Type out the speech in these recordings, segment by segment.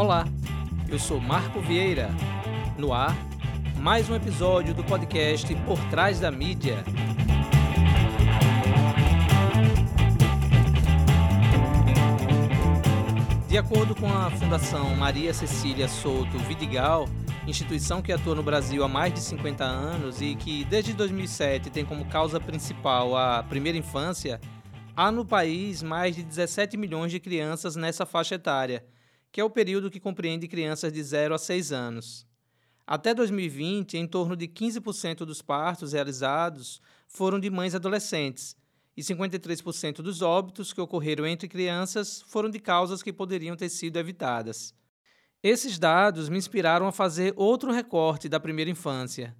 Olá, eu sou Marco Vieira. No ar, mais um episódio do podcast Por Trás da Mídia. De acordo com a Fundação Maria Cecília Souto Vidigal, instituição que atua no Brasil há mais de 50 anos e que desde 2007 tem como causa principal a primeira infância, há no país mais de 17 milhões de crianças nessa faixa etária que é o período que compreende crianças de 0 a 6 anos. Até 2020, em torno de 15% dos partos realizados foram de mães adolescentes, e 53% dos óbitos que ocorreram entre crianças foram de causas que poderiam ter sido evitadas. Esses dados me inspiraram a fazer outro recorte da primeira infância: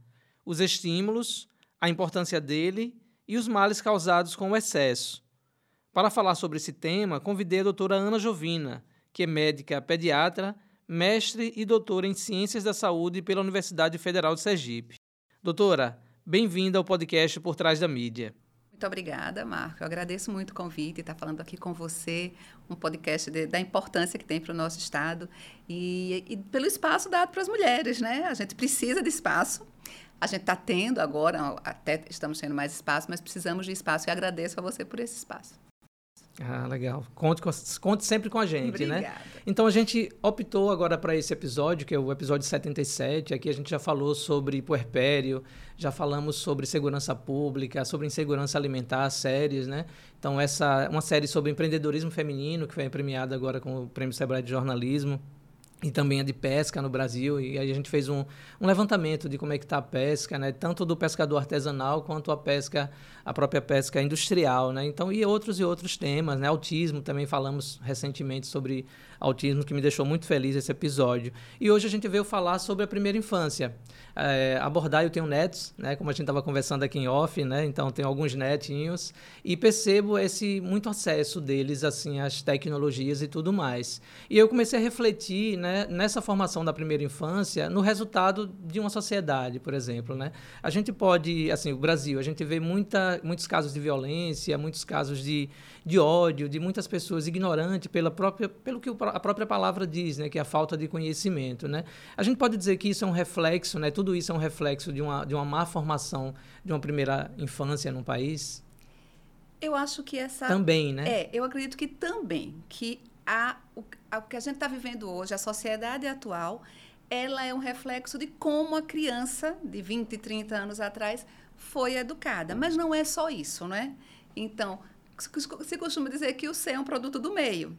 os estímulos, a importância dele e os males causados com o excesso. Para falar sobre esse tema, convidei a doutora Ana Jovina, que é médica pediatra, mestre e doutora em Ciências da Saúde pela Universidade Federal de Sergipe. Doutora, bem-vinda ao podcast Por Trás da Mídia. Muito obrigada, Marco. Eu agradeço muito o convite e estar falando aqui com você, um podcast de, da importância que tem para o nosso Estado e, e pelo espaço dado para as mulheres, né? A gente precisa de espaço. A gente está tendo agora, até estamos tendo mais espaço, mas precisamos de espaço e agradeço a você por esse espaço. Ah, legal. Conte, conte sempre com a gente, né? Obrigada. né? Então a gente optou agora para esse episódio, que é o episódio 77. Aqui a gente já falou sobre puerpério, já falamos sobre segurança pública, sobre insegurança alimentar, séries, né? Então essa uma série sobre empreendedorismo feminino que foi premiada agora com o Prêmio Sebrae de Jornalismo e também a de pesca no Brasil. E aí a gente fez um, um levantamento de como é que está a pesca, né? tanto do pescador artesanal quanto a pesca, a própria pesca industrial. Né? Então, e outros e outros temas. Né? Autismo, também falamos recentemente sobre autismo, que me deixou muito feliz esse episódio. E hoje a gente veio falar sobre a primeira infância. É, abordar, eu tenho netos, né? como a gente estava conversando aqui em off, né? então tenho alguns netinhos, e percebo esse muito acesso deles assim às tecnologias e tudo mais. E eu comecei a refletir né, nessa formação da primeira infância no resultado de uma sociedade, por exemplo. Né? A gente pode, assim, o Brasil, a gente vê muita, muitos casos de violência, muitos casos de, de ódio, de muitas pessoas ignorantes pela própria, pelo que a própria palavra diz, né, que é a falta de conhecimento. Né? A gente pode dizer que isso é um reflexo, né, tudo isso é um reflexo de uma, de uma má formação de uma primeira infância num país? Eu acho que essa. Também, né? É, eu acredito que também. Que a, o, a, o que a gente está vivendo hoje, a sociedade atual, ela é um reflexo de como a criança de 20, 30 anos atrás foi educada. Mas não é só isso, né? Então, se costuma dizer que o ser é um produto do meio.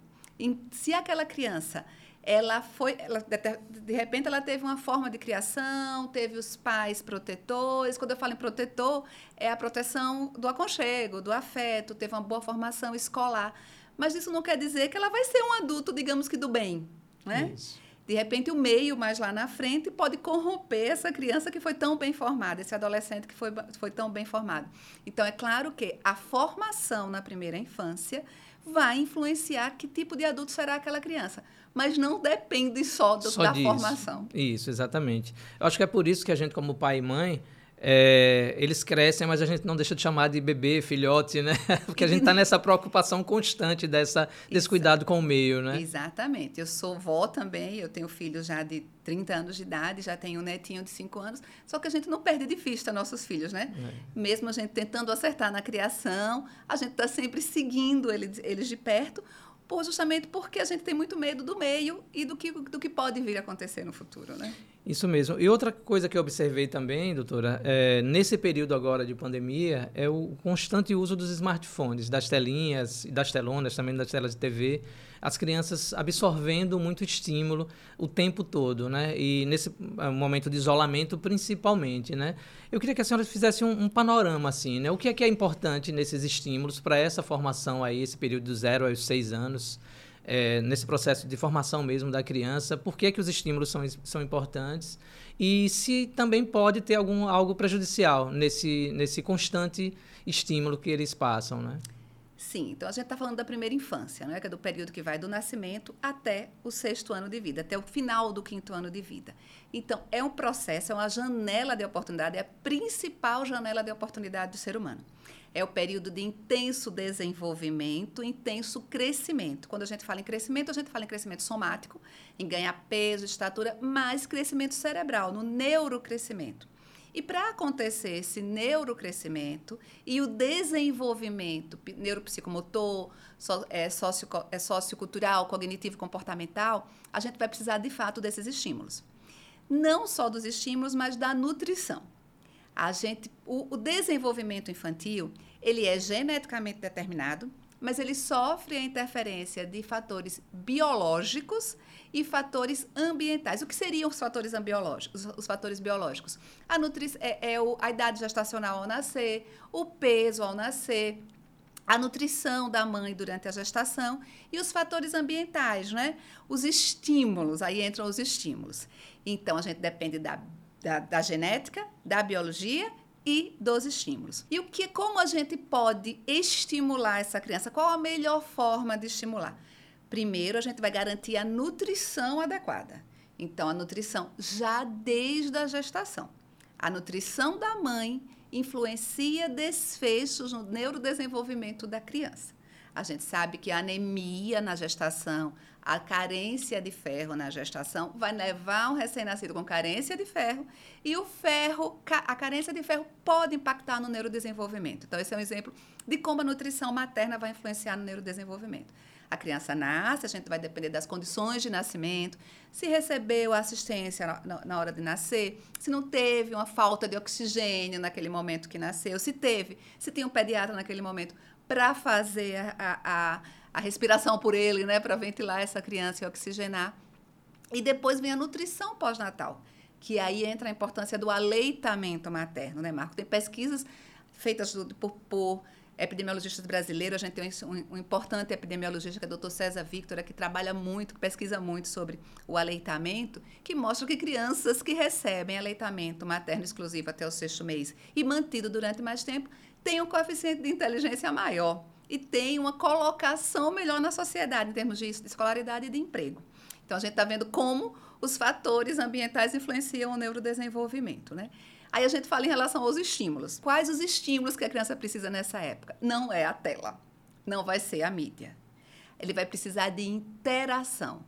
Se aquela criança ela foi, ela, de repente ela teve uma forma de criação, teve os pais protetores. Quando eu falo em protetor, é a proteção do aconchego, do afeto, teve uma boa formação escolar. Mas isso não quer dizer que ela vai ser um adulto, digamos que do bem, né? Isso. De repente, o meio mais lá na frente pode corromper essa criança que foi tão bem formada, esse adolescente que foi, foi tão bem formado. Então, é claro que a formação na primeira infância vai influenciar que tipo de adulto será aquela criança. Mas não depende só, do, só da disso. formação. Isso, exatamente. Eu acho que é por isso que a gente, como pai e mãe, é, eles crescem, mas a gente não deixa de chamar de bebê, filhote, né? Porque a gente está nessa preocupação constante dessa, desse cuidado com o meio, né? Exatamente. Eu sou vó também, eu tenho filhos já de 30 anos de idade, já tenho um netinho de 5 anos, só que a gente não perde de vista nossos filhos, né? É. Mesmo a gente tentando acertar na criação, a gente está sempre seguindo eles, eles de perto, por justamente porque a gente tem muito medo do meio e do que, do que pode vir a acontecer no futuro, né? Isso mesmo. E outra coisa que eu observei também, doutora, é, nesse período agora de pandemia, é o constante uso dos smartphones, das telinhas, das telonas, também das telas de TV, as crianças absorvendo muito estímulo o tempo todo, né? E nesse é, momento de isolamento, principalmente, né? Eu queria que a senhora fizesse um, um panorama, assim, né? O que é que é importante nesses estímulos para essa formação aí, esse período do zero aos seis anos? É, nesse processo de formação mesmo da criança, por que, que os estímulos são, são importantes e se também pode ter algum, algo prejudicial nesse, nesse constante estímulo que eles passam, né? Sim, então a gente está falando da primeira infância, né? que é do período que vai do nascimento até o sexto ano de vida, até o final do quinto ano de vida. Então, é um processo, é uma janela de oportunidade, é a principal janela de oportunidade do ser humano. É o período de intenso desenvolvimento, intenso crescimento. Quando a gente fala em crescimento, a gente fala em crescimento somático, em ganhar peso, estatura, mais crescimento cerebral, no neurocrescimento. E para acontecer esse neurocrescimento e o desenvolvimento neuropsicomotor, so, é, socio, é, sociocultural, cognitivo comportamental, a gente vai precisar de fato desses estímulos. Não só dos estímulos, mas da nutrição. A gente, o, o desenvolvimento infantil, ele é geneticamente determinado, mas ele sofre a interferência de fatores biológicos e fatores ambientais. O que seriam os fatores biológicos? Os, fatores biológicos? A, nutri é, é o, a idade gestacional ao nascer, o peso ao nascer, a nutrição da mãe durante a gestação e os fatores ambientais, né? Os estímulos, aí entram os estímulos. Então, a gente depende da, da, da genética, da biologia e dos estímulos. E o que, como a gente pode estimular essa criança? Qual a melhor forma de estimular? Primeiro, a gente vai garantir a nutrição adequada. Então, a nutrição já desde a gestação. A nutrição da mãe influencia desfechos no neurodesenvolvimento da criança. A gente sabe que a anemia na gestação, a carência de ferro na gestação vai levar um recém-nascido com carência de ferro e o ferro, a carência de ferro pode impactar no neurodesenvolvimento. Então, esse é um exemplo de como a nutrição materna vai influenciar no neurodesenvolvimento. A criança nasce, a gente vai depender das condições de nascimento, se recebeu assistência na, na, hora de nascer, se não teve uma falta de oxigênio naquele momento que nasceu, se teve, se tem um pediatra naquele momento para fazer a, a, a, respiração por ele, né, para ventilar essa criança e oxigenar. E depois vem a nutrição pós-natal, que aí entra a importância do aleitamento materno, né, Marco? Tem pesquisas feitas por, por epidemiologistas brasileiros, a gente tem um, um, importante epidemiologista, que é o Dr. César Victor, que trabalha muito, que pesquisa muito sobre o aleitamento, que mostra que crianças que recebem aleitamento materno exclusivo até o sexto mês e mantido durante mais tempo, têm um coeficiente de inteligência maior e têm uma colocação melhor na sociedade em termos de escolaridade e de emprego. Então, a gente está vendo como os fatores ambientais influenciam o neurodesenvolvimento, né? Aí a gente fala em relação aos estímulos. Quais os estímulos que a criança precisa nessa época? Não é a tela, não vai ser a mídia. Ele vai precisar de interação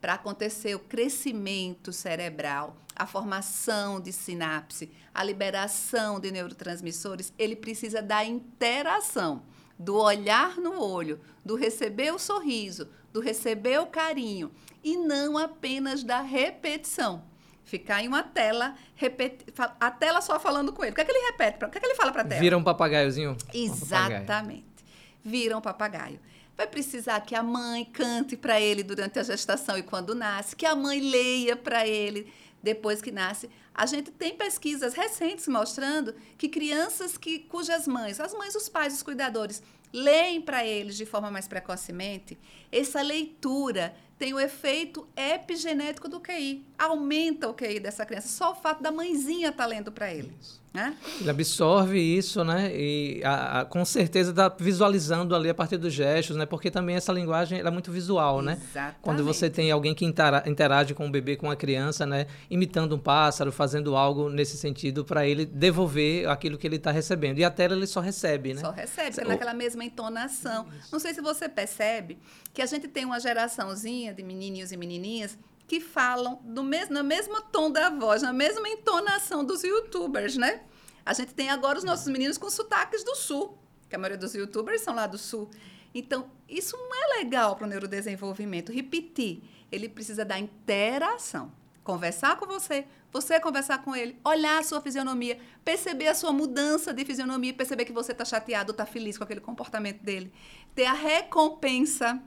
para acontecer o crescimento cerebral, a formação de sinapse, a liberação de neurotransmissores. Ele precisa da interação, do olhar no olho, do receber o sorriso, do receber o carinho e não apenas da repetição ficar em uma tela, a tela só falando com ele. O que é que ele repete? O que é que ele fala para a tela? Vira um papagaiozinho? Exatamente. Papagaio. Vira um papagaio. Vai precisar que a mãe cante para ele durante a gestação e quando nasce, que a mãe leia para ele depois que nasce. A gente tem pesquisas recentes mostrando que crianças que cujas mães, as mães, os pais, os cuidadores, leem para eles de forma mais precocemente, essa leitura tem o efeito epigenético do QI. Aumenta o QI dessa criança. Só o fato da mãezinha estar tá lendo para ele. Né? Ele absorve isso, né? E a, a, com certeza está visualizando ali a partir dos gestos, né? Porque também essa linguagem é muito visual, né? Exatamente. Quando você tem alguém que interage com o bebê, com a criança, né? Imitando um pássaro, fazendo algo nesse sentido para ele devolver aquilo que ele está recebendo. E a tela ele só recebe, né? Só recebe, naquela mesma entonação. Não sei se você percebe que a gente tem uma geraçãozinha de menininhos e menininhas que falam do no mesmo tom da voz, na mesma entonação dos youtubers, né? A gente tem agora os nossos meninos com sotaques do sul, que a maioria dos youtubers são lá do sul. Então, isso não é legal para o neurodesenvolvimento. Repetir, ele precisa da interação. Conversar com você, você conversar com ele, olhar a sua fisionomia, perceber a sua mudança de fisionomia, perceber que você está chateado, está feliz com aquele comportamento dele. Ter a recompensa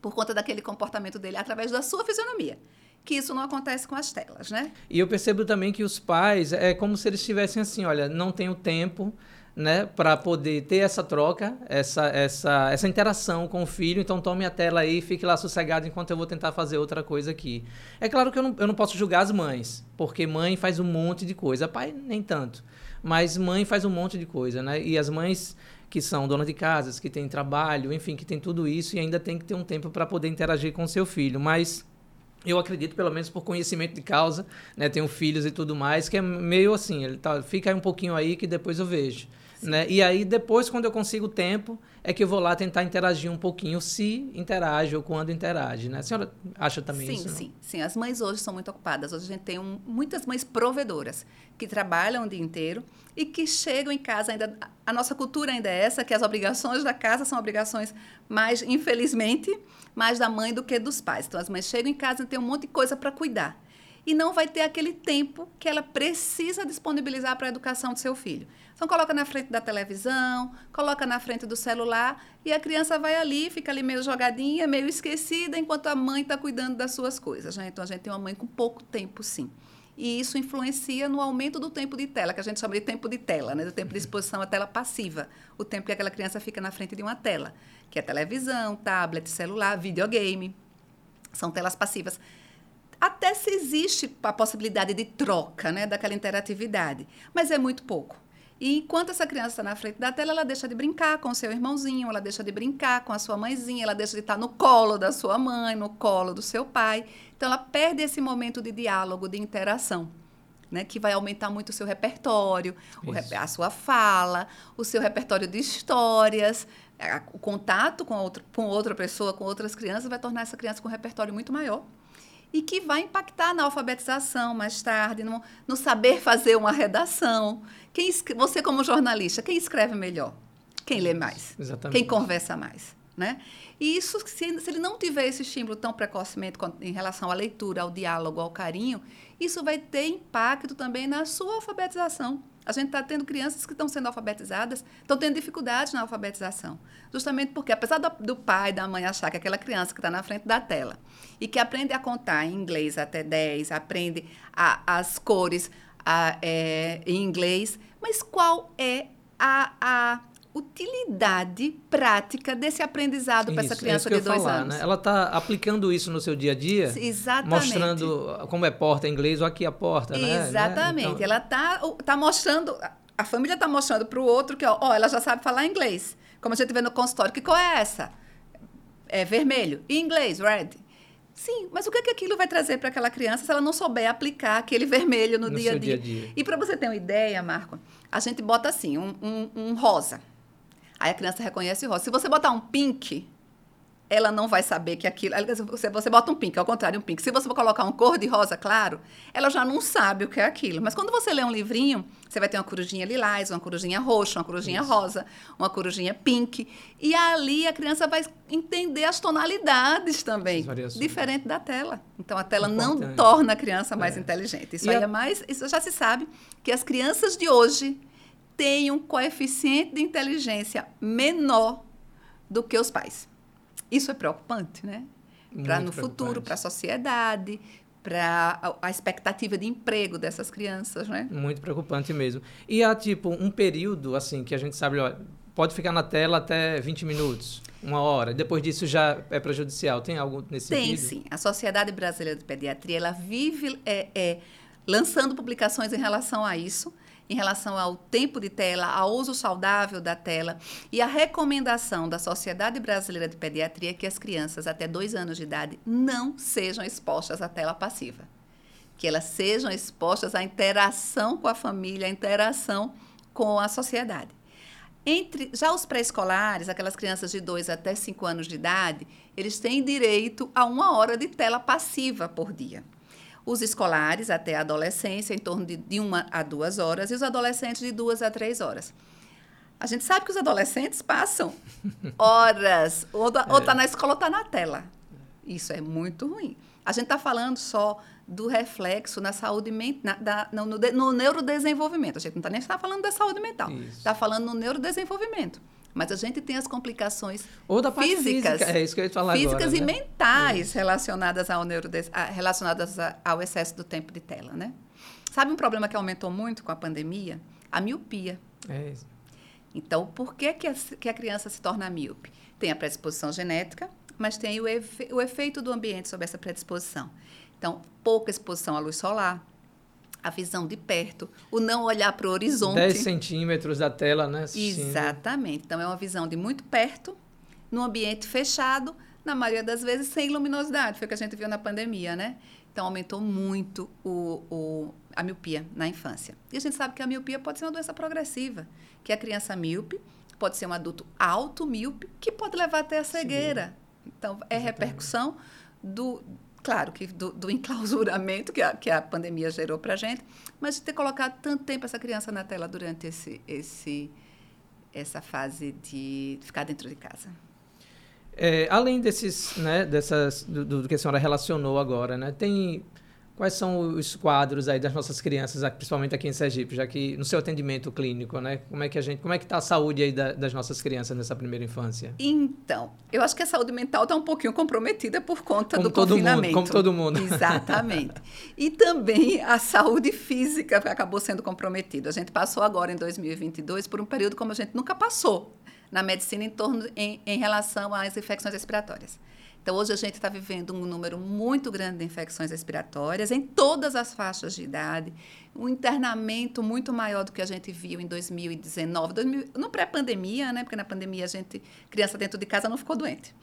por conta daquele comportamento dele através da sua fisionomia. Que isso não acontece com as telas, né? E eu percebo também que os pais, é como se eles estivessem assim: olha, não tenho tempo, né, para poder ter essa troca, essa, essa, essa interação com o filho. Então, tome a tela aí, fique lá sossegado enquanto eu vou tentar fazer outra coisa aqui. É claro que eu não, eu não posso julgar as mães, porque mãe faz um monte de coisa, pai nem tanto. Mas mãe faz um monte de coisa, né? E as mães que são donas de casas, que têm trabalho, enfim, que tem tudo isso e ainda tem que ter um tempo para poder interagir com seu filho. Mas eu acredito, pelo menos por conhecimento de causa, né? Tenho filhos e tudo mais, que é meio assim, ele tá, fica aí um pouquinho aí que depois eu vejo. Né? E aí, depois, quando eu consigo tempo, é que eu vou lá tentar interagir um pouquinho, se interage ou quando interage. Né? A senhora acha também sim, isso? Sim, sim. Sim, as mães hoje são muito ocupadas. Hoje a gente tem um, muitas mães provedoras que trabalham o dia inteiro e que chegam em casa ainda. A nossa cultura ainda é essa, que as obrigações da casa são obrigações mais, infelizmente, mais da mãe do que dos pais. Então, as mães chegam em casa e têm um monte de coisa para cuidar. E não vai ter aquele tempo que ela precisa disponibilizar para a educação do seu filho. Então, coloca na frente da televisão, coloca na frente do celular e a criança vai ali, fica ali meio jogadinha, meio esquecida, enquanto a mãe está cuidando das suas coisas. Né? Então, a gente tem uma mãe com pouco tempo, sim. E isso influencia no aumento do tempo de tela, que a gente chama de tempo de tela, né? do tempo de exposição à tela passiva, o tempo que aquela criança fica na frente de uma tela, que é televisão, tablet, celular, videogame. São telas passivas até se existe a possibilidade de troca, né, daquela interatividade, mas é muito pouco. E enquanto essa criança está na frente da tela, ela deixa de brincar com o seu irmãozinho, ela deixa de brincar com a sua mãezinha, ela deixa de estar no colo da sua mãe, no colo do seu pai. Então, ela perde esse momento de diálogo, de interação. Né, que vai aumentar muito o seu repertório, o, a sua fala, o seu repertório de histórias, o contato com, outro, com outra pessoa, com outras crianças, vai tornar essa criança com um repertório muito maior e que vai impactar na alfabetização mais tarde, no, no saber fazer uma redação. Quem, você, como jornalista, quem escreve melhor? Quem lê mais? Exatamente. Quem conversa mais? Né? E isso, se, se ele não tiver esse estímulo tão precocemente em relação à leitura, ao diálogo, ao carinho, isso vai ter impacto também na sua alfabetização. A gente está tendo crianças que estão sendo alfabetizadas, estão tendo dificuldades na alfabetização. Justamente porque, apesar do, do pai, da mãe achar que aquela criança que está na frente da tela e que aprende a contar em inglês até 10, aprende a, as cores a, é, em inglês, mas qual é a, a utilidade prática desse aprendizado para essa criança é de dois falar, anos. Né? Ela está aplicando isso no seu dia a dia? Exatamente. Mostrando como é porta em inglês ou aqui a porta, né? Exatamente. Então... Ela está tá mostrando, a família está mostrando para o outro que, ó, ó, ela já sabe falar inglês. Como a gente vê no consultório. Que cor é essa? É vermelho. E inglês, red. Sim, mas o que, é que aquilo vai trazer para aquela criança se ela não souber aplicar aquele vermelho no, no dia, a dia. dia, a dia? E para você ter uma ideia, Marco, a gente bota assim, um, um, um rosa. Aí a criança reconhece o rosa. Se você botar um pink, ela não vai saber que aquilo. Você, você bota um pink, ao contrário, um pink. Se você colocar um cor de rosa claro, ela já não sabe o que é aquilo. Mas quando você lê um livrinho, você vai ter uma corujinha lilás, uma corujinha roxa, uma corujinha Isso. rosa, uma corujinha pink. E ali a criança vai entender as tonalidades também. Diferente da tela. Então a tela Importante. não torna a criança mais é. inteligente. Isso e a... é mais. Isso já se sabe que as crianças de hoje têm um coeficiente de inteligência menor do que os pais. Isso é preocupante, né? Para no futuro, para a sociedade, para a, expectativa de emprego dessas crianças, né? Muito preocupante mesmo. E há, tipo, um período, assim, que a gente sabe, pode ficar na tela até 20 minutos, uma hora. Depois disso já é prejudicial. Tem algo nesse Tem, sentido? Tem, sim. A Sociedade Brasileira de Pediatria, ela vive é, é, lançando publicações em relação a isso em relação ao tempo de tela, ao uso saudável da tela e a recomendação da Sociedade Brasileira de Pediatria que as crianças até dois anos de idade não sejam expostas à tela passiva. Que elas sejam expostas à interação com a família, à interação com a sociedade. Entre já os pré-escolares, aquelas crianças de 2 até 5 anos de idade, eles têm direito a uma hora de tela passiva por dia os escolares até a adolescência, em torno de, de uma a duas horas, e os adolescentes de duas a três horas. A gente sabe que os adolescentes passam horas, ou está é. tá na escola ou está na tela. Isso é muito ruim. A gente está falando só do reflexo na saúde mental, no, no, no, neurodesenvolvimento. A gente não está nem tá falando da saúde mental. Está falando no neurodesenvolvimento. Mas a gente tem as complicações Ou da físicas, física, é isso que eu ia falar físicas agora, e né? mentais isso. relacionadas ao neurodes, relacionadas ao excesso do tempo de tela, né? Sabe um problema que aumentou muito com a pandemia? A miopia. É isso. Então, por que, que, a, que a criança se torna míope? Tem a predisposição genética, mas tem o, efe, o efeito do ambiente sobre essa predisposição. Então, pouca exposição à luz solar, a visão de perto, o não olhar para o horizonte. 10 centímetros da tela, né? Assistindo. Exatamente. Então, é uma visão de muito perto, num ambiente fechado, na maioria das vezes sem luminosidade. Foi o que a gente viu na pandemia, né? Então, aumentou muito o, o, a miopia na infância. E a gente sabe que a miopia pode ser uma doença progressiva, que a criança míope pode ser um adulto alto míope, que pode levar até a cegueira. Sim. Então, é Exatamente. repercussão do, claro, que do, do enclausuramento que a, que a pandemia gerou para a gente, mas de ter colocado tanto tempo essa criança na tela durante esse, esse, essa fase de ficar dentro de casa. É, além desses, né, dessas, do, do, que a senhora relacionou agora, né, tem Quais são os quadros aí das nossas crianças, principalmente aqui em Sergipe, já que no seu atendimento clínico, né? Como é que a gente, como é que está a saúde aí da, das nossas crianças nessa primeira infância? Então, eu acho que a saúde mental está um pouquinho comprometida por conta como do confinamento. Mundo, como todo mundo. Exatamente. e também a saúde física acabou sendo comprometida. A gente passou agora em 2022 por um período como a gente nunca passou na medicina em torno em, em relação às infecções respiratórias. Então, hoje a gente está vivendo um número muito grande de infecções respiratórias em todas as faixas de idade, um internamento muito maior do que a gente viu em 2019, 2000, no pré-pandemia, né? Porque na pandemia a gente, criança dentro de casa não ficou doente.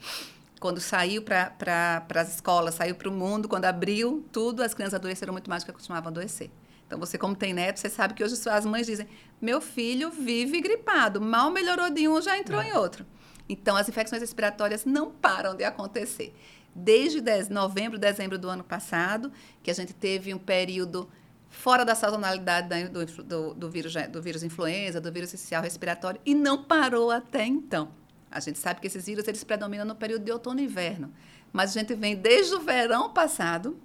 Quando saiu para pra, as escolas, saiu para o mundo, quando abriu tudo, as crianças adoeceram muito mais do que costumavam adoecer. Então, você, como tem neto, você sabe que hoje as mães dizem: meu filho vive gripado, mal melhorou de um, já entrou é. em outro. Então, as infecções respiratórias não param de acontecer. Desde novembro, dezembro do ano passado, que a gente teve um período fora da sazonalidade do, do, do, vírus, do vírus influenza, do vírus essencial respiratório, e não parou até então. A gente sabe que esses vírus eles predominam no período de outono e inverno, mas a gente vem desde o verão passado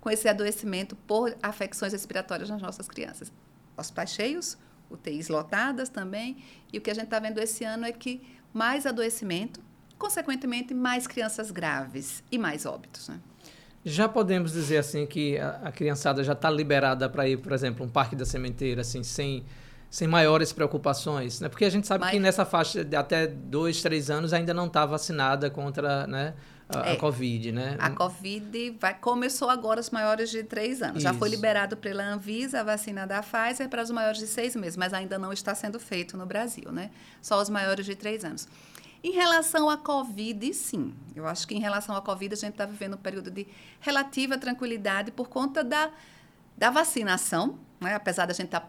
com esse adoecimento por afecções respiratórias nas nossas crianças. Hospitais cheios, UTIs lotadas também, e o que a gente está vendo esse ano é que mais adoecimento, consequentemente, mais crianças graves e mais óbitos. Né? Já podemos dizer assim que a, a criançada já está liberada para ir, por exemplo, um parque da sementeira, assim, sem, sem maiores preocupações, né? Porque a gente sabe Mas... que nessa faixa de até dois, três anos ainda não está vacinada contra, né? A, é, a, Covid, né? A Covid vai, começou agora os maiores de três anos. Isso. Já foi liberado pela Anvisa a vacina da Pfizer para os maiores de seis meses, mas ainda não está sendo feito no Brasil, né? Só os maiores de três anos. Em relação à Covid, sim. Eu acho que em relação à Covid, a gente está vivendo um período de relativa tranquilidade por conta da, da vacinação, né? apesar da gente estar tá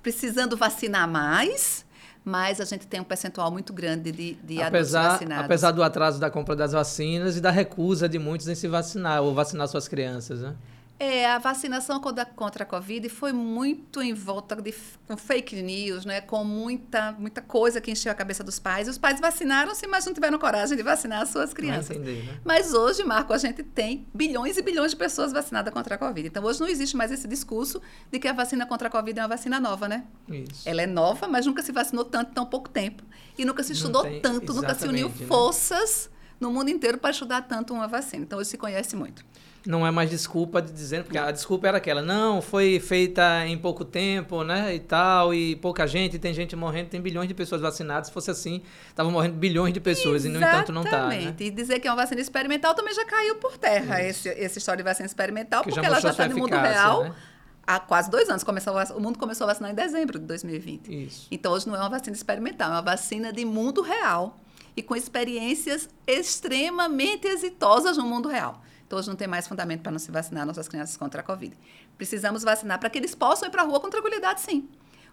precisando vacinar mais, mas a gente tem um percentual muito grande de, de apesar, vacinados. Apesar do atraso da compra das vacinas e da recusa de muitos em se vacinar ou vacinar suas crianças, né? É, a vacinação contra, a Covid foi muito em volta de fake news, né? com muita, muita coisa que encheu a cabeça dos pais. Os pais vacinaram-se, mas não tiveram coragem de vacinar as suas crianças. Entendi, né? Mas hoje, Marco, a gente tem bilhões e bilhões de pessoas vacinadas contra a Covid. Então, hoje não existe mais esse discurso de que a vacina contra a Covid é uma vacina nova, né? Isso. Ela é nova, mas nunca se vacinou tanto em tão pouco tempo. E nunca se estudou tem, tanto, nunca se uniu né? forças no mundo inteiro para estudar tanto uma vacina. Então, hoje se conhece muito não é mais desculpa de dizendo, porque a desculpa era aquela, não, foi feita em pouco tempo, né, e tal, e pouca gente, tem gente morrendo, tem bilhões de pessoas vacinadas, se fosse assim, estavam morrendo bilhões de pessoas, Exatamente. e no entanto não está. Né? E dizer que é uma vacina experimental também já caiu por terra, esse, essa história de vacina experimental, que porque ela já está no mundo real. Né? Há quase dois anos, começou o mundo começou a vacinar em dezembro de 2020. Isso. Então, hoje não é uma vacina experimental, é uma vacina de mundo real e com experiências extremamente exitosas no mundo real. Então, não tem mais fundamento para não se vacinar nossas crianças contra a Covid. Precisamos vacinar para que eles possam ir para a rua com tranquilidade, sim.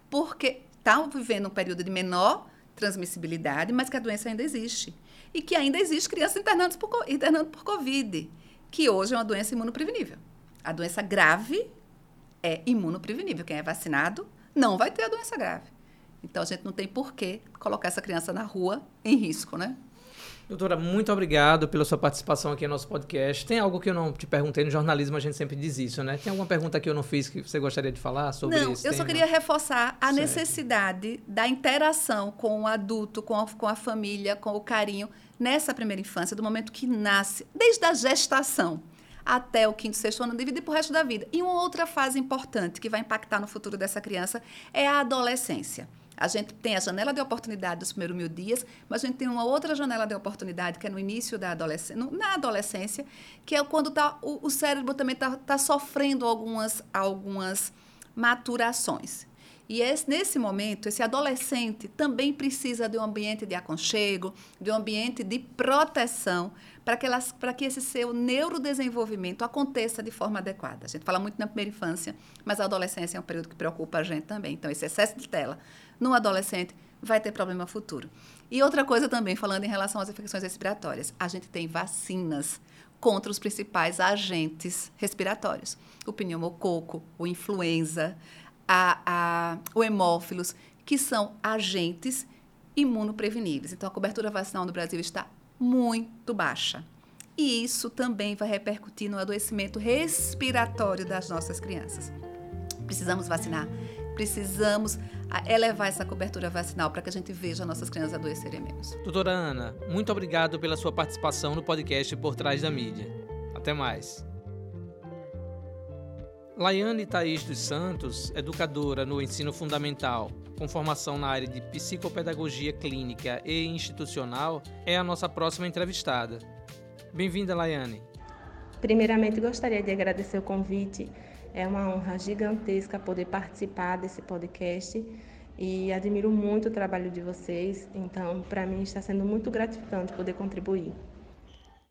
Porque estão tá vivendo um período de menor transmissibilidade, mas que a doença ainda existe. E que ainda existe crianças por, internando por Covid, que hoje é uma doença imunoprevenível. A doença grave é imunoprevenível. Quem é vacinado não vai ter a doença grave. Então, a gente não tem por que colocar essa criança na rua em risco, né? Doutora, muito obrigado pela sua participação aqui no nosso podcast. Tem algo que eu não te perguntei no jornalismo, a gente sempre diz isso, né? Tem alguma pergunta que eu não fiz que você gostaria de falar sobre não, isso? Eu só queria reforçar a certo. necessidade da interação com o adulto, com a, com a família, com o carinho, nessa primeira infância, do momento que nasce, desde a gestação até o quinto, sexto ano, dividir para o resto da vida. E uma outra fase importante que vai impactar no futuro dessa criança é a adolescência. A gente tem a janela de oportunidade dos primeiros mil dias, mas a gente tem uma outra janela de oportunidade, que é no início da adolescência, na adolescência, que é quando tá, o, o cérebro também está tá sofrendo algumas, algumas maturações. E esse, nesse momento, esse adolescente também precisa de um ambiente de aconchego, de um ambiente de proteção, para que, que esse seu neurodesenvolvimento aconteça de forma adequada. A gente fala muito na primeira infância, mas a adolescência é um período que preocupa a gente também. Então, esse excesso de tela no adolescente vai ter problema futuro. E outra coisa também, falando em relação às infecções respiratórias, a gente tem vacinas contra os principais agentes respiratórios. O pneumococo, o influenza, a, a, o hemófilos, que são agentes imunopreveníveis. Então, a cobertura vacinal no Brasil está muito baixa. E isso também vai repercutir no adoecimento respiratório das nossas crianças. Precisamos vacinar, precisamos elevar essa cobertura vacinal para que a gente veja nossas crianças adoecerem menos. Doutora Ana, muito obrigado pela sua participação no podcast Por Trás da Mídia. Até mais. Laiane Thaís dos Santos, educadora no ensino fundamental, com formação na área de psicopedagogia clínica e institucional, é a nossa próxima entrevistada. Bem-vinda, Laiane. Primeiramente, gostaria de agradecer o convite. É uma honra gigantesca poder participar desse podcast e admiro muito o trabalho de vocês. Então, para mim, está sendo muito gratificante poder contribuir.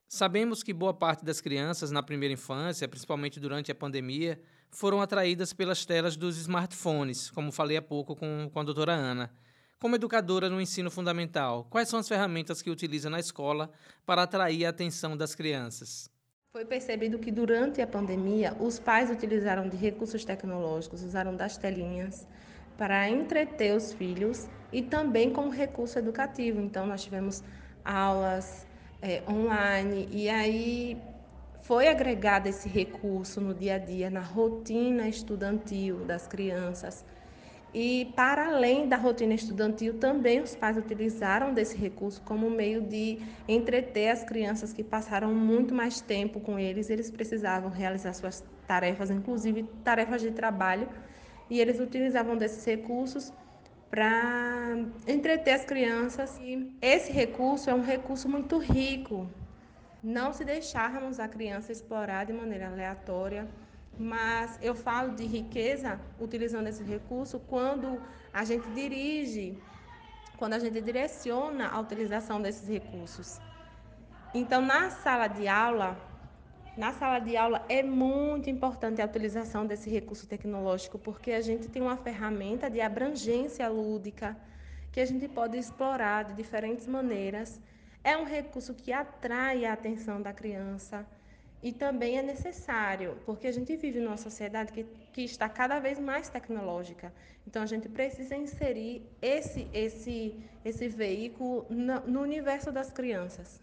Sabemos que boa parte das crianças na primeira infância, principalmente durante a pandemia, foram atraídas pelas telas dos smartphones, como falei há pouco com, com a doutora Ana. Como educadora no ensino fundamental, quais são as ferramentas que utiliza na escola para atrair a atenção das crianças? Foi percebido que durante a pandemia, os pais utilizaram de recursos tecnológicos, usaram das telinhas para entreter os filhos e também como recurso educativo. Então, nós tivemos aulas é, online e aí foi agregado esse recurso no dia a dia, na rotina estudantil das crianças. E, para além da rotina estudantil, também os pais utilizaram desse recurso como meio de entreter as crianças que passaram muito mais tempo com eles. Eles precisavam realizar suas tarefas, inclusive tarefas de trabalho, e eles utilizavam desses recursos para entreter as crianças. E esse recurso é um recurso muito rico, não se deixarmos a criança explorar de maneira aleatória, mas eu falo de riqueza utilizando esse recurso quando a gente dirige, quando a gente direciona a utilização desses recursos. Então, na sala de aula, na sala de aula é muito importante a utilização desse recurso tecnológico, porque a gente tem uma ferramenta de abrangência lúdica que a gente pode explorar de diferentes maneiras é um recurso que atrai a atenção da criança e também é necessário, porque a gente vive numa sociedade que, que está cada vez mais tecnológica. Então, a gente precisa inserir esse, esse, esse veículo no, no universo das crianças.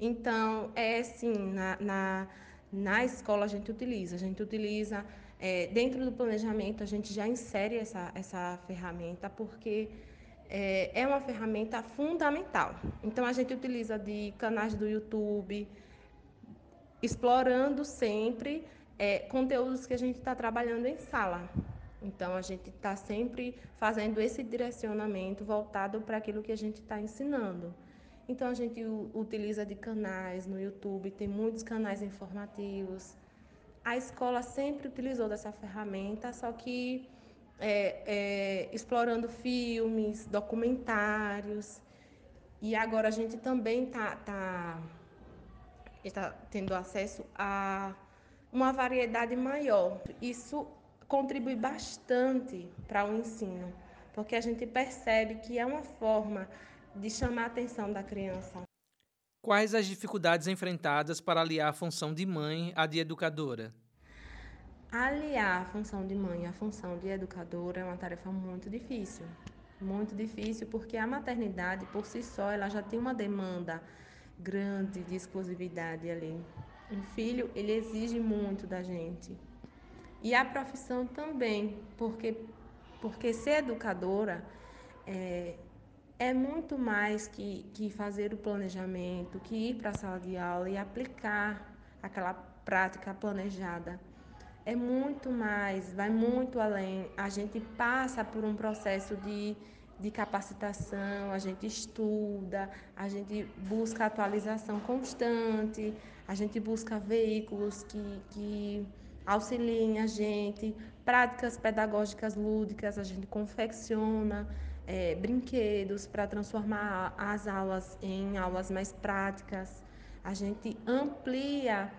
Então, é sim, na, na, na escola a gente utiliza, a gente utiliza, é, dentro do planejamento, a gente já insere essa, essa ferramenta, porque é, é uma ferramenta fundamental. Então, a gente utiliza de canais do YouTube, explorando sempre é, conteúdos que a gente está trabalhando em sala. Então, a gente está sempre fazendo esse direcionamento voltado para aquilo que a gente está ensinando. Então, a gente utiliza de canais no YouTube, tem muitos canais informativos. A escola sempre utilizou dessa ferramenta, só que é, é, explorando filmes, documentários. E agora a gente também está tá, tá tendo acesso a uma variedade maior. Isso contribui bastante para o ensino, porque a gente percebe que é uma forma de chamar a atenção da criança. Quais as dificuldades enfrentadas para aliar a função de mãe à de educadora? aliar a função de mãe à função de educadora é uma tarefa muito difícil. Muito difícil porque a maternidade, por si só, ela já tem uma demanda grande de exclusividade ali. Um filho, ele exige muito da gente. E a profissão também, porque, porque ser educadora é, é muito mais que, que fazer o planejamento, que ir para a sala de aula e aplicar aquela prática planejada é muito mais, vai muito além. A gente passa por um processo de, de capacitação, a gente estuda, a gente busca atualização constante, a gente busca veículos que, que auxiliem a gente práticas pedagógicas lúdicas, a gente confecciona é, brinquedos para transformar as aulas em aulas mais práticas, a gente amplia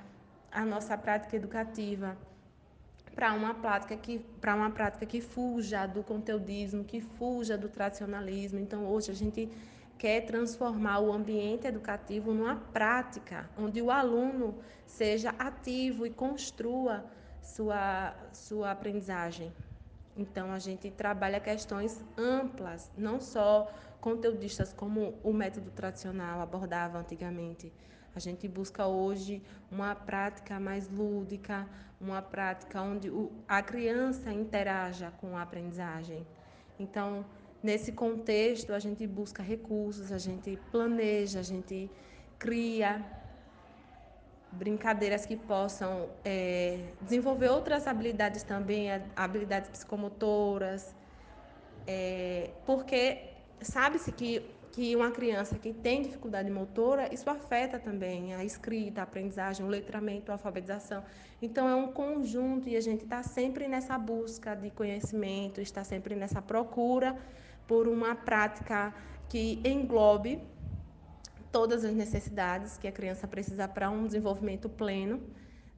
a nossa prática educativa para uma prática que para uma prática que fuja do conteudismo, que fuja do tradicionalismo. Então hoje a gente quer transformar o ambiente educativo numa prática onde o aluno seja ativo e construa sua, sua aprendizagem. Então, a gente trabalha questões amplas, não só conteudistas como o método tradicional abordava antigamente. A gente busca hoje uma prática mais lúdica, uma prática onde a criança interaja com a aprendizagem. Então, nesse contexto, a gente busca recursos, a gente planeja, a gente cria brincadeiras que possam é, desenvolver outras habilidades também, habilidades psicomotoras, é, porque sabe-se que, que uma criança que tem dificuldade motora, isso afeta também a escrita, a aprendizagem, o letramento, a alfabetização. Então, é um conjunto e a gente está sempre nessa busca de conhecimento, está sempre nessa procura por uma prática que englobe todas as necessidades que a criança precisa para um desenvolvimento pleno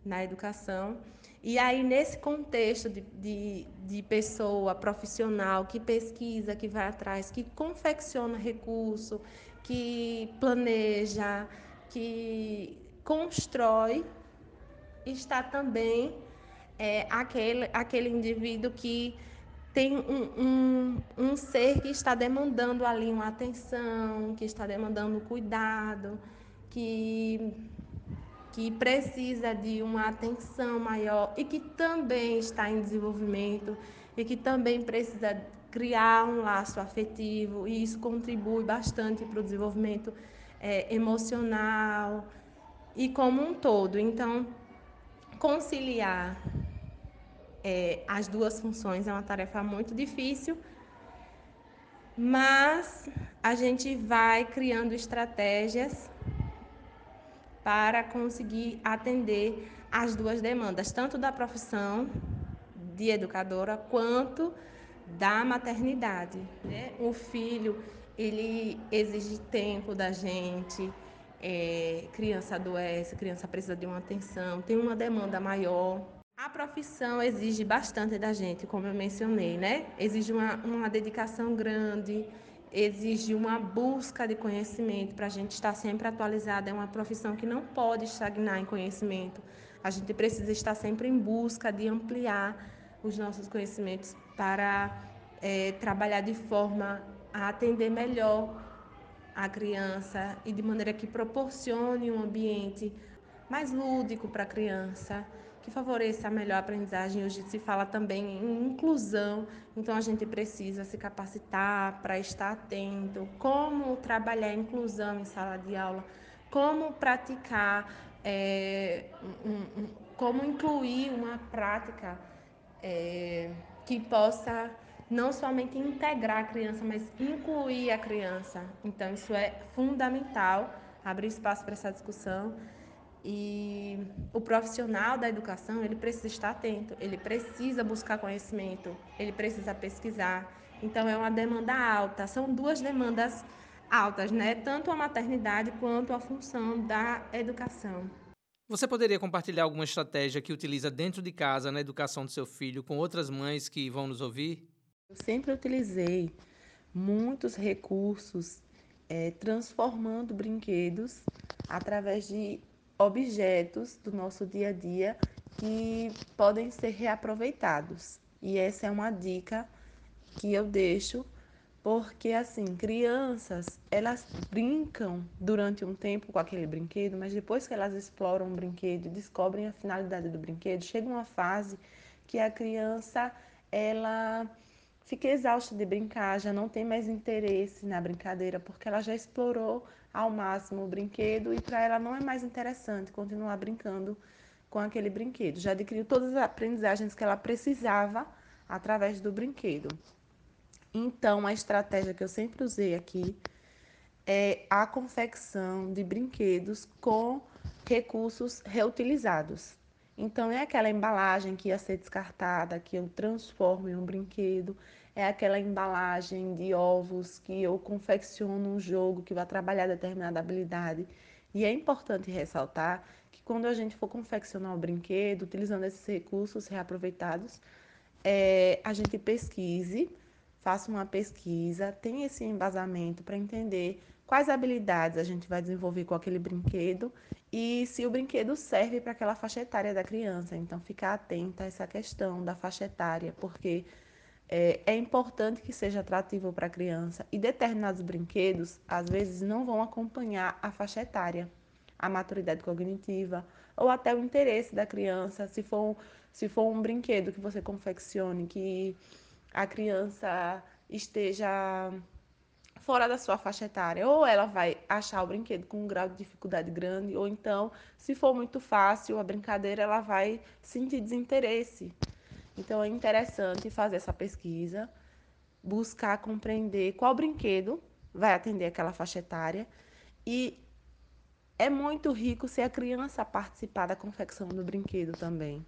na educação. E aí, nesse contexto de, de, de, pessoa profissional que pesquisa, que vai atrás, que confecciona recurso, que planeja, que constrói, está também é, aquele, aquele indivíduo que tem um, um, um ser que está demandando ali uma atenção, que está demandando cuidado, que, que precisa de uma atenção maior e que também está em desenvolvimento e que também precisa criar um laço afetivo e isso contribui bastante para o desenvolvimento é, emocional e como um todo. Então, conciliar é, as duas funções é uma tarefa muito difícil, mas a gente vai criando estratégias para conseguir atender as duas demandas, tanto da profissão de educadora quanto da maternidade. Né? O filho ele exige tempo da gente, é, criança adoece, criança precisa de uma atenção, tem uma demanda maior. A profissão exige bastante da gente, como eu mencionei, né? Exige uma, uma dedicação grande, exige uma busca de conhecimento para a gente estar sempre atualizada. É uma profissão que não pode estagnar em conhecimento. A gente precisa estar sempre em busca de ampliar os nossos conhecimentos para é, trabalhar de forma a atender melhor a criança e de maneira que proporcione um ambiente mais lúdico para a criança que favoreça a melhor aprendizagem. Hoje se fala também em inclusão, então a gente precisa se capacitar para estar atento, como trabalhar a inclusão em sala de aula, como praticar, é, um, um, como incluir uma prática é, que possa não somente integrar a criança, mas incluir a criança. Então, isso é fundamental, abrir espaço para essa discussão. E o profissional da educação, ele precisa estar atento, ele precisa buscar conhecimento, ele precisa pesquisar. Então é uma demanda alta, são duas demandas altas, né? Tanto a maternidade quanto a função da educação. Você poderia compartilhar alguma estratégia que utiliza dentro de casa na educação do seu filho com outras mães que vão nos ouvir? Eu sempre utilizei muitos recursos é, transformando brinquedos através de objetos do nosso dia a dia que podem ser reaproveitados. E essa é uma dica que eu deixo, porque assim, crianças, elas brincam durante um tempo com aquele brinquedo, mas depois que elas exploram o brinquedo descobrem a finalidade do brinquedo, chega uma fase que a criança ela fica exausta de brincar, já não tem mais interesse na brincadeira, porque ela já explorou ao máximo o brinquedo e para ela não é mais interessante continuar brincando com aquele brinquedo. Já adquiriu todas as aprendizagens que ela precisava através do brinquedo. Então, a estratégia que eu sempre usei aqui é a confecção de brinquedos com recursos reutilizados. Então, é aquela embalagem que ia ser descartada, que eu transformo em um brinquedo, é aquela embalagem de ovos que eu confecciono um jogo que vai trabalhar determinada habilidade. E é importante ressaltar que quando a gente for confeccionar um brinquedo, utilizando esses recursos reaproveitados, é, a gente pesquise, faça uma pesquisa, tenha esse embasamento para entender quais habilidades a gente vai desenvolver com aquele brinquedo e se o brinquedo serve para aquela faixa etária da criança. Então, ficar atenta a essa questão da faixa etária, porque é, é importante que seja atrativo para a criança e determinados brinquedos, às vezes, não vão acompanhar a faixa etária, a maturidade cognitiva ou até o interesse da criança. Se for, se for um brinquedo que você confeccione, que a criança esteja fora da sua faixa etária. Ou ela vai achar o brinquedo com um grau de dificuldade grande, ou então, se for muito fácil a brincadeira, ela vai sentir desinteresse. Então é interessante fazer essa pesquisa, buscar compreender qual brinquedo vai atender aquela faixa etária e é muito rico se a criança participar da confecção do brinquedo também.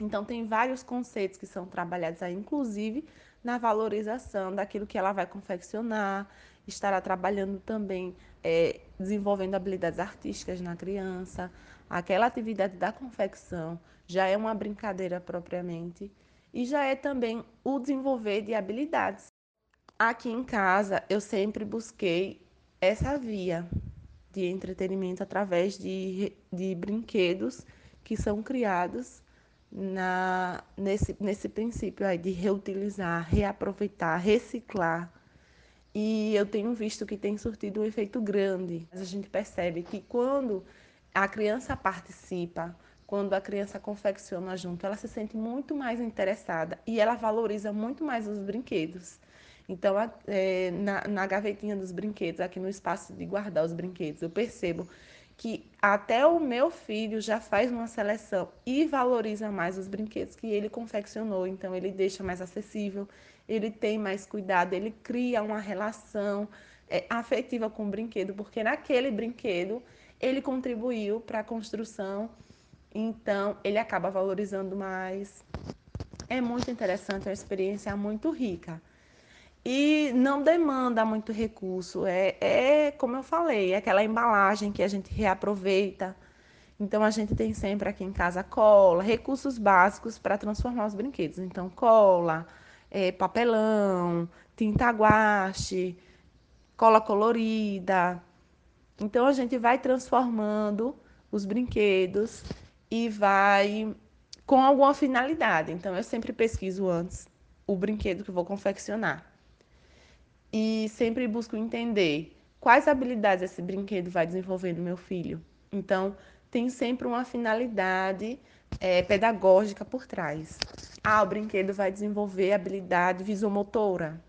Então tem vários conceitos que são trabalhados aí, inclusive na valorização daquilo que ela vai confeccionar, estará trabalhando também, é, desenvolvendo habilidades artísticas na criança. Aquela atividade da confecção já é uma brincadeira propriamente e já é também o desenvolver de habilidades. Aqui em casa, eu sempre busquei essa via de entretenimento através de, de brinquedos que são criados na, nesse, nesse princípio aí de reutilizar, reaproveitar, reciclar. E eu tenho visto que tem surtido um efeito grande. A gente percebe que quando a criança participa, quando a criança confecciona junto, ela se sente muito mais interessada e ela valoriza muito mais os brinquedos. Então, é, na, na gavetinha dos brinquedos, aqui no espaço de guardar os brinquedos, eu percebo que até o meu filho já faz uma seleção e valoriza mais os brinquedos que ele confeccionou, então ele deixa mais acessível, ele tem mais cuidado, ele cria uma relação é, afetiva com o brinquedo, porque naquele brinquedo ele contribuiu para a construção, então ele acaba valorizando mais. É muito interessante, é uma experiência muito rica e não demanda muito recurso. É, é, como eu falei, é aquela embalagem que a gente reaproveita. Então a gente tem sempre aqui em casa cola, recursos básicos para transformar os brinquedos. Então cola, é, papelão, tinta guache, cola colorida. Então a gente vai transformando os brinquedos e vai com alguma finalidade. Então eu sempre pesquiso antes o brinquedo que vou confeccionar e sempre busco entender quais habilidades esse brinquedo vai desenvolver no meu filho. Então, tem sempre uma finalidade é, pedagógica por trás. Ah, o brinquedo vai desenvolver habilidade visomotora.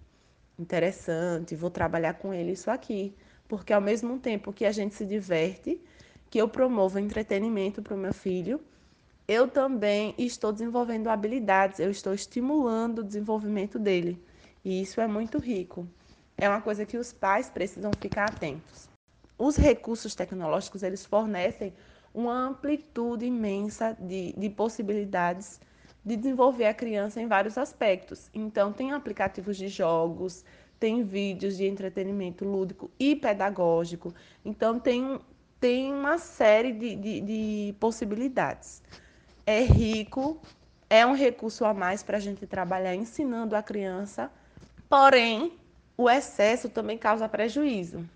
Interessante, vou trabalhar com ele isso aqui. Porque ao mesmo tempo que a gente se diverte, que eu promovo entretenimento para o meu filho, eu também estou desenvolvendo habilidades, eu estou estimulando o desenvolvimento dele. E isso é muito rico é uma coisa que os pais precisam ficar atentos. Os recursos tecnológicos, eles fornecem uma amplitude imensa de, de possibilidades de desenvolver a criança em vários aspectos. Então, tem aplicativos de jogos, tem vídeos de entretenimento lúdico e pedagógico. Então, tem, tem uma série de, de, de possibilidades. É rico, é um recurso a mais para a gente trabalhar ensinando a criança, porém, o excesso também causa prejuízo.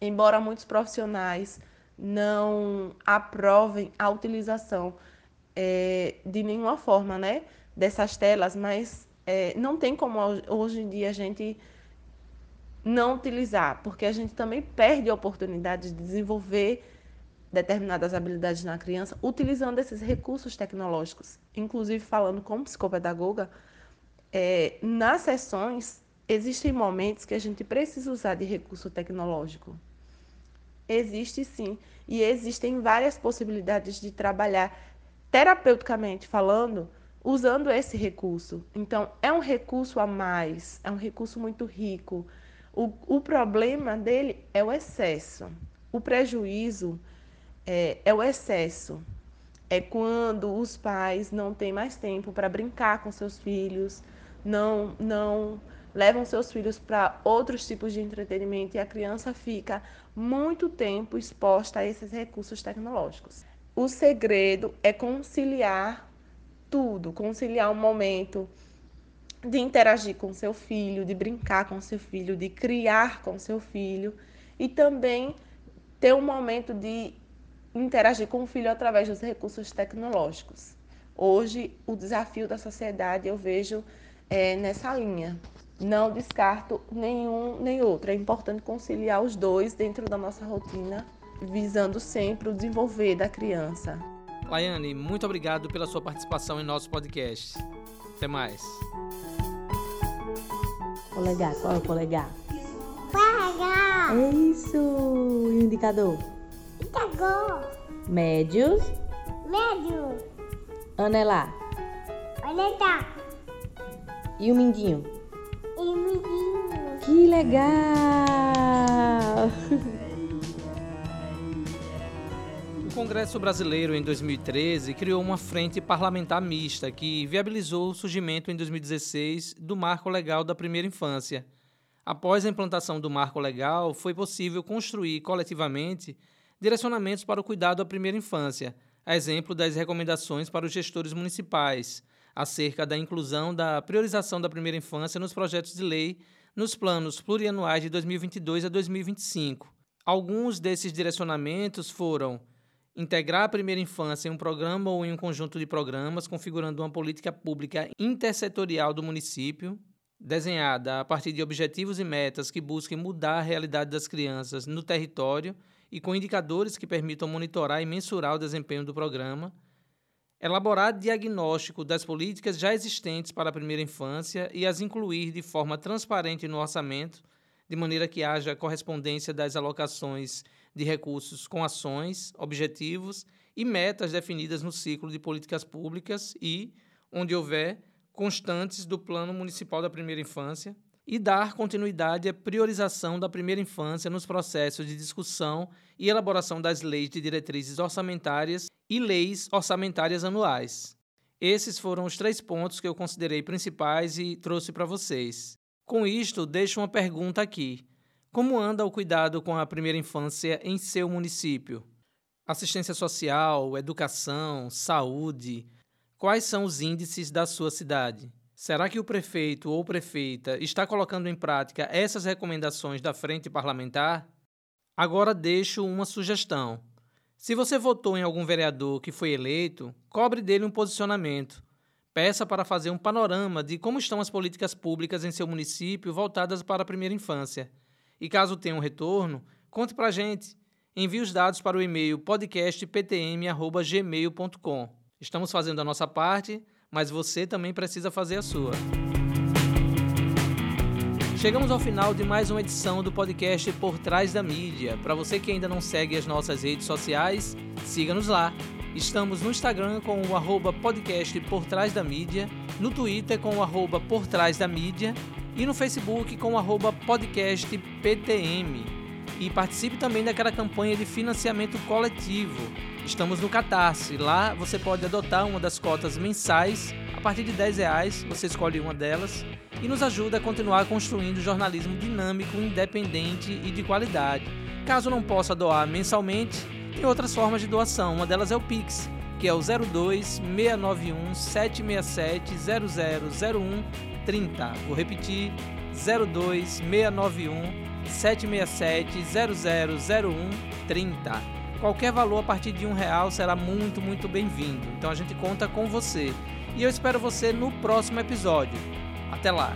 Embora muitos profissionais não aprovem a utilização é, de nenhuma forma né, dessas telas, mas é, não tem como hoje em dia a gente não utilizar, porque a gente também perde a oportunidade de desenvolver determinadas habilidades na criança utilizando esses recursos tecnológicos. Inclusive, falando como psicopedagoga, é, nas sessões Existem momentos que a gente precisa usar de recurso tecnológico. Existe sim. E existem várias possibilidades de trabalhar terapeuticamente falando, usando esse recurso. Então, é um recurso a mais, é um recurso muito rico. O, o problema dele é o excesso. O prejuízo é, é o excesso. é quando os pais não têm mais tempo para brincar com seus filhos, não, não levam seus filhos para outros tipos de entretenimento e a criança fica muito tempo exposta a esses recursos tecnológicos. O segredo é conciliar tudo, conciliar um momento de interagir com seu filho, de brincar com seu filho, de criar com seu filho e também ter um momento de interagir com o filho através dos recursos tecnológicos. Hoje, o desafio da sociedade eu vejo é, nessa linha. Não descarto nenhum nem outro. É importante conciliar os dois dentro da nossa rotina, visando sempre o desenvolver da criança. Laiane, muito obrigado pela sua participação em nosso podcast. Até mais. Polegar, qual é o polegar? Polegar. É isso. E o indicador? Indicador. Médios. Médio. Anelar. Anelar. E o mindinho? E o mindinho. Que legal! Congresso Brasileiro, em 2013, criou uma frente parlamentar mista que viabilizou o surgimento, em 2016, do Marco Legal da Primeira Infância. Após a implantação do Marco Legal, foi possível construir coletivamente direcionamentos para o cuidado da primeira infância, a exemplo das recomendações para os gestores municipais, acerca da inclusão da priorização da primeira infância nos projetos de lei nos planos plurianuais de 2022 a 2025. Alguns desses direcionamentos foram integrar a primeira infância em um programa ou em um conjunto de programas, configurando uma política pública intersetorial do município, desenhada a partir de objetivos e metas que busquem mudar a realidade das crianças no território e com indicadores que permitam monitorar e mensurar o desempenho do programa, elaborar diagnóstico das políticas já existentes para a primeira infância e as incluir de forma transparente no orçamento, de maneira que haja correspondência das alocações de recursos com ações, objetivos e metas definidas no ciclo de políticas públicas e, onde houver, constantes do Plano Municipal da Primeira Infância, e dar continuidade à priorização da primeira infância nos processos de discussão e elaboração das leis de diretrizes orçamentárias e leis orçamentárias anuais. Esses foram os três pontos que eu considerei principais e trouxe para vocês. Com isto, deixo uma pergunta aqui. Como anda o cuidado com a primeira infância em seu município? Assistência social, educação, saúde. Quais são os índices da sua cidade? Será que o prefeito ou prefeita está colocando em prática essas recomendações da frente parlamentar? Agora deixo uma sugestão. Se você votou em algum vereador que foi eleito, cobre dele um posicionamento. Peça para fazer um panorama de como estão as políticas públicas em seu município voltadas para a primeira infância. E caso tenha um retorno, conte para a gente. Envie os dados para o e-mail podcastptm.gmail.com. Estamos fazendo a nossa parte, mas você também precisa fazer a sua. Chegamos ao final de mais uma edição do podcast Por Trás da Mídia. Para você que ainda não segue as nossas redes sociais, siga-nos lá. Estamos no Instagram com o arroba podcast Por Trás da Mídia, no Twitter com o arroba Por Trás da Mídia e no Facebook com o podcastptm. E participe também daquela campanha de financiamento coletivo. Estamos no Catarse. Lá você pode adotar uma das cotas mensais. A partir de 10 reais, você escolhe uma delas e nos ajuda a continuar construindo jornalismo dinâmico, independente e de qualidade. Caso não possa doar mensalmente, tem outras formas de doação. Uma delas é o Pix, que é o 02 691 767 0001 30. Vou repetir: 02 691 767 0001 30. Qualquer valor a partir de um real será muito, muito bem-vindo. Então a gente conta com você. E eu espero você no próximo episódio. Até lá!